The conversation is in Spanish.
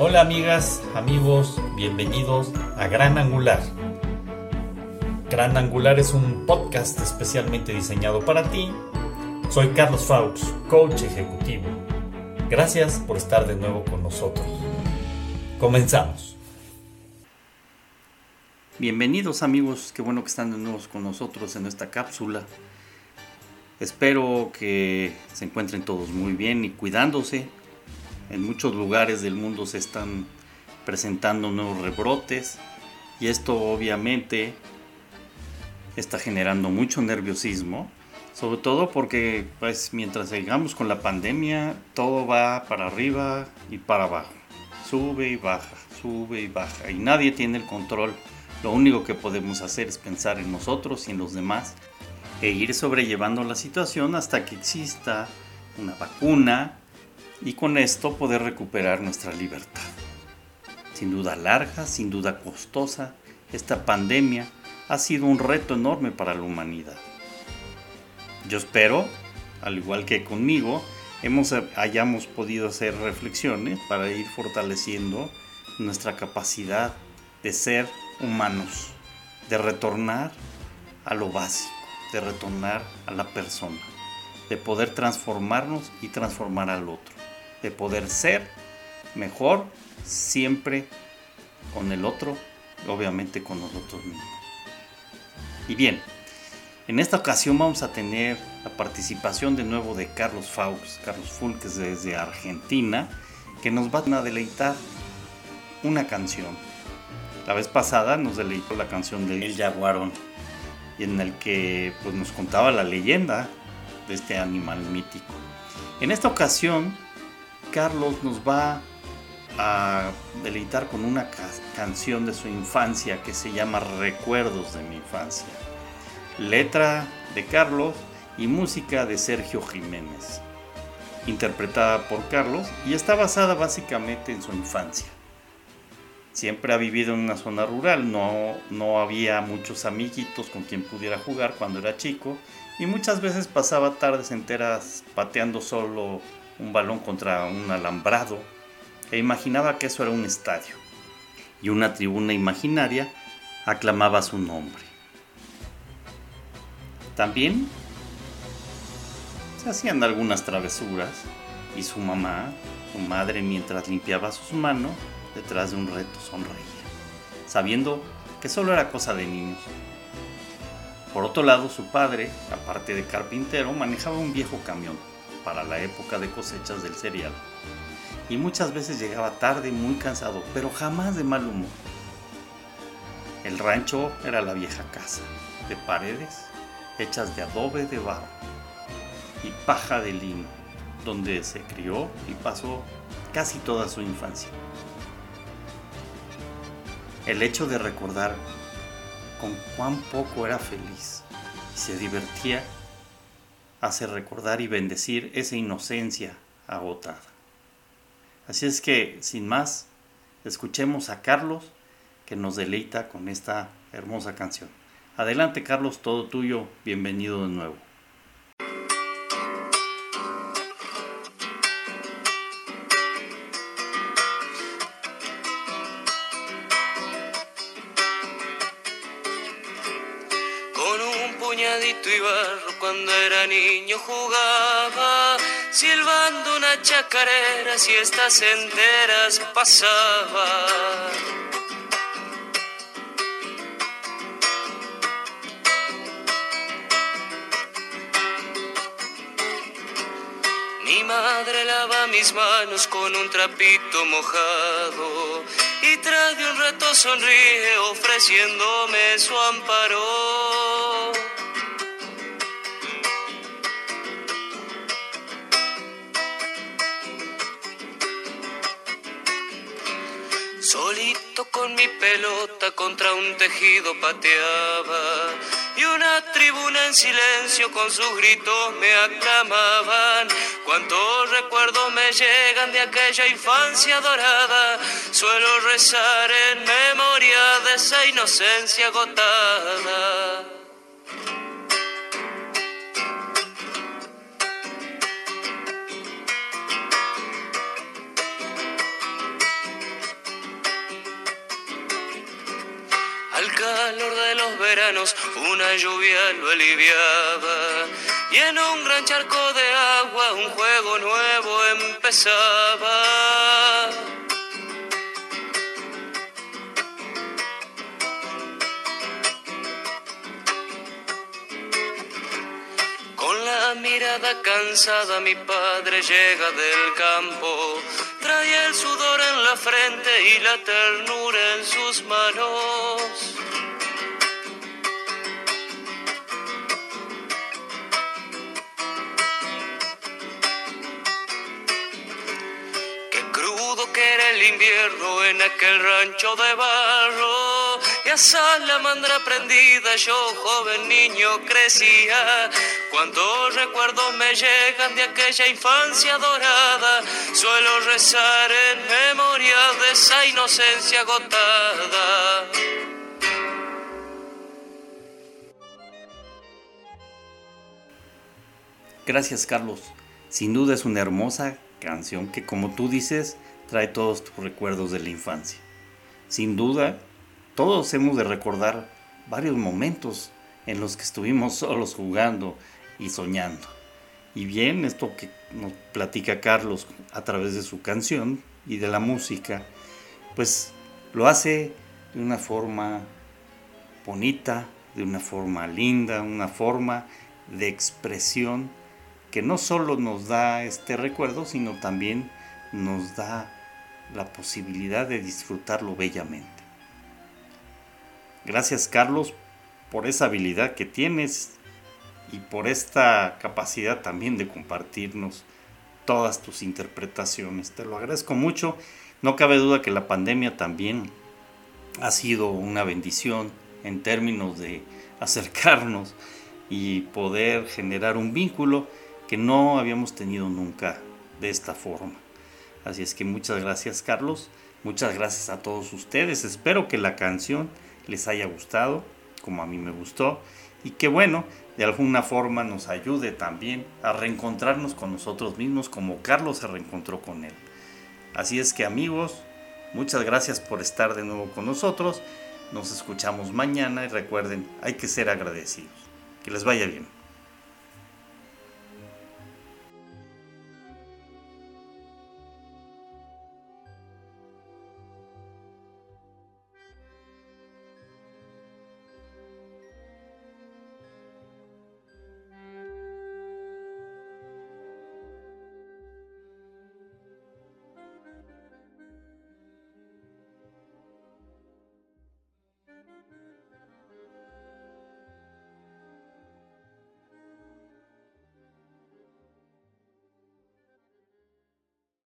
Hola amigas, amigos, bienvenidos a Gran Angular. Gran Angular es un podcast especialmente diseñado para ti. Soy Carlos Faux, coach ejecutivo. Gracias por estar de nuevo con nosotros. Comenzamos. Bienvenidos amigos, qué bueno que están de nuevo con nosotros en esta cápsula. Espero que se encuentren todos muy bien y cuidándose en muchos lugares del mundo se están presentando nuevos rebrotes y esto obviamente está generando mucho nerviosismo, sobre todo porque pues mientras sigamos con la pandemia todo va para arriba y para abajo, sube y baja, sube y baja y nadie tiene el control. Lo único que podemos hacer es pensar en nosotros y en los demás e ir sobrellevando la situación hasta que exista una vacuna y con esto poder recuperar nuestra libertad. Sin duda larga, sin duda costosa, esta pandemia ha sido un reto enorme para la humanidad. Yo espero, al igual que conmigo, hayamos podido hacer reflexiones para ir fortaleciendo nuestra capacidad de ser humanos, de retornar a lo básico, de retornar a la persona, de poder transformarnos y transformar al otro de poder ser mejor siempre con el otro, obviamente con nosotros mismos. Y bien, en esta ocasión vamos a tener la participación de nuevo de Carlos Faux, Carlos Fulques desde Argentina, que nos va a deleitar una canción. La vez pasada nos deleitó la canción de El Jaguarón, y en el que pues, nos contaba la leyenda de este animal mítico. En esta ocasión Carlos nos va a deleitar con una canción de su infancia que se llama Recuerdos de mi infancia. Letra de Carlos y música de Sergio Jiménez, interpretada por Carlos y está basada básicamente en su infancia. Siempre ha vivido en una zona rural, no, no había muchos amiguitos con quien pudiera jugar cuando era chico y muchas veces pasaba tardes enteras pateando solo un balón contra un alambrado e imaginaba que eso era un estadio y una tribuna imaginaria aclamaba su nombre. También se hacían algunas travesuras y su mamá, su madre mientras limpiaba sus manos detrás de un reto sonreía, sabiendo que solo era cosa de niños. Por otro lado, su padre, aparte de carpintero, manejaba un viejo camión para la época de cosechas del cereal. Y muchas veces llegaba tarde, muy cansado, pero jamás de mal humor. El rancho era la vieja casa, de paredes hechas de adobe de barro y paja de lino, donde se crió y pasó casi toda su infancia. El hecho de recordar con cuán poco era feliz y se divertía hace recordar y bendecir esa inocencia agotada. Así es que, sin más, escuchemos a Carlos que nos deleita con esta hermosa canción. Adelante Carlos, todo tuyo, bienvenido de nuevo. Y barro cuando era niño jugaba, silbando una chacarera si estas enteras pasaba. Mi madre lava mis manos con un trapito mojado y tras de un rato sonríe ofreciéndome su amparo. Solito con mi pelota contra un tejido pateaba y una tribuna en silencio con sus gritos me aclamaban. Cuántos recuerdos me llegan de aquella infancia dorada. Suelo rezar en memoria de esa inocencia agotada. Una lluvia lo aliviaba y en un gran charco de agua un juego nuevo empezaba. Con la mirada cansada mi padre llega del campo, trae el sudor en la frente y la ternura en sus manos. El invierno en aquel rancho de barro. Y a salamandra prendida yo, joven niño, crecía. Cuántos recuerdos me llegan de aquella infancia dorada. Suelo rezar en memoria de esa inocencia agotada. Gracias Carlos. Sin duda es una hermosa canción que como tú dices trae todos tus recuerdos de la infancia. Sin duda, todos hemos de recordar varios momentos en los que estuvimos solos jugando y soñando. Y bien, esto que nos platica Carlos a través de su canción y de la música, pues lo hace de una forma bonita, de una forma linda, una forma de expresión que no solo nos da este recuerdo, sino también nos da la posibilidad de disfrutarlo bellamente. Gracias Carlos por esa habilidad que tienes y por esta capacidad también de compartirnos todas tus interpretaciones. Te lo agradezco mucho. No cabe duda que la pandemia también ha sido una bendición en términos de acercarnos y poder generar un vínculo que no habíamos tenido nunca de esta forma. Así es que muchas gracias Carlos, muchas gracias a todos ustedes. Espero que la canción les haya gustado, como a mí me gustó, y que bueno, de alguna forma nos ayude también a reencontrarnos con nosotros mismos como Carlos se reencontró con él. Así es que amigos, muchas gracias por estar de nuevo con nosotros. Nos escuchamos mañana y recuerden, hay que ser agradecidos. Que les vaya bien.